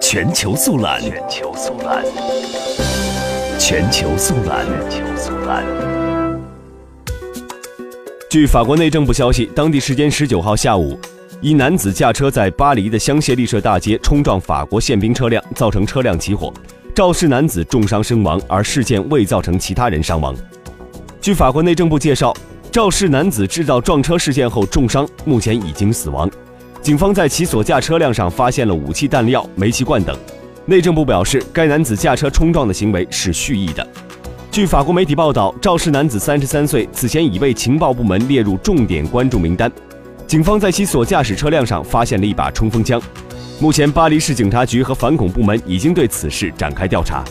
全球速览，全球速览，全球速览，全球速览。据法国内政部消息，当地时间十九号下午，一男子驾车在巴黎的香榭丽舍大街冲撞法国宪兵车辆，造成车辆起火，肇事男子重伤身亡，而事件未造成其他人伤亡。据法国内政部介绍，肇事男子制造撞车事件后重伤，目前已经死亡。警方在其所驾车辆上发现了武器、弹药、煤气罐等。内政部表示，该男子驾车冲撞的行为是蓄意的。据法国媒体报道，肇事男子三十三岁，此前已被情报部门列入重点关注名单。警方在其所驾驶车辆上发现了一把冲锋枪。目前，巴黎市警察局和反恐部门已经对此事展开调查。